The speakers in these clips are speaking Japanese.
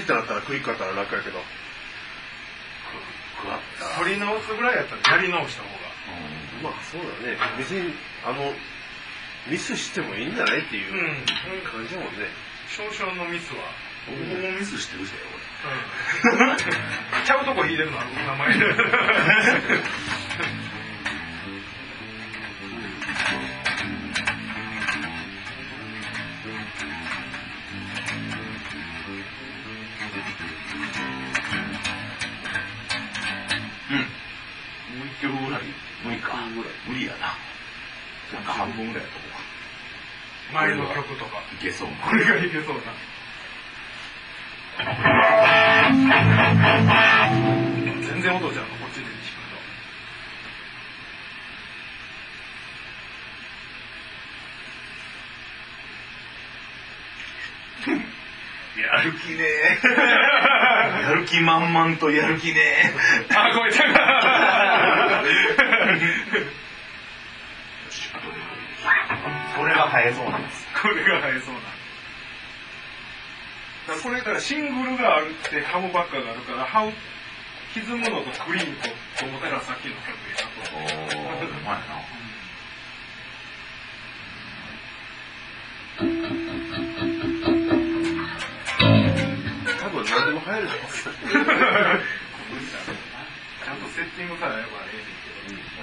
ってなったらクイックあったら楽やけど取り直すぐらいやったらやり直した方が、うん、まあそうだね。別にあのミスしてもいいんじゃないっていう感じもね、少々のミスは。僕もミスしてるぜ俺、うん、ちゃうとこ引いてるの名前 半分ぐらいやと思う。前の曲とか。いけそうこれがいけそうな。全然音じゃんこっちで聞くと。やる気ね やる気満々とやる気ねあごめんなさいこれが生えそうなんです。これが生えそうなんだこれからシングルがあるってハムバッカーがあるからハム歪むのとクリームとと思ったらさっきの曲やとおおうまいな多分何でも入ると思うちゃんとセッティングさえあればええねんけど、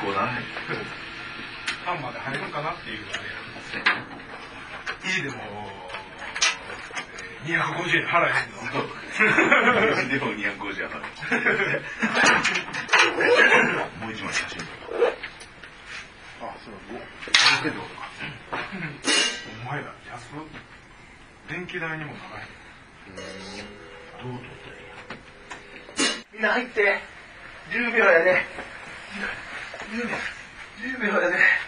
構な。ハンで入るかなっていうので、家でも、二百五十円払えんの。でも250円払え。もう一枚写真あ、そうだ、もう、けど。お前ら、安っ電気代にもならへん。どうとっ。みんな入って、10秒やで、ね。10秒。10秒で。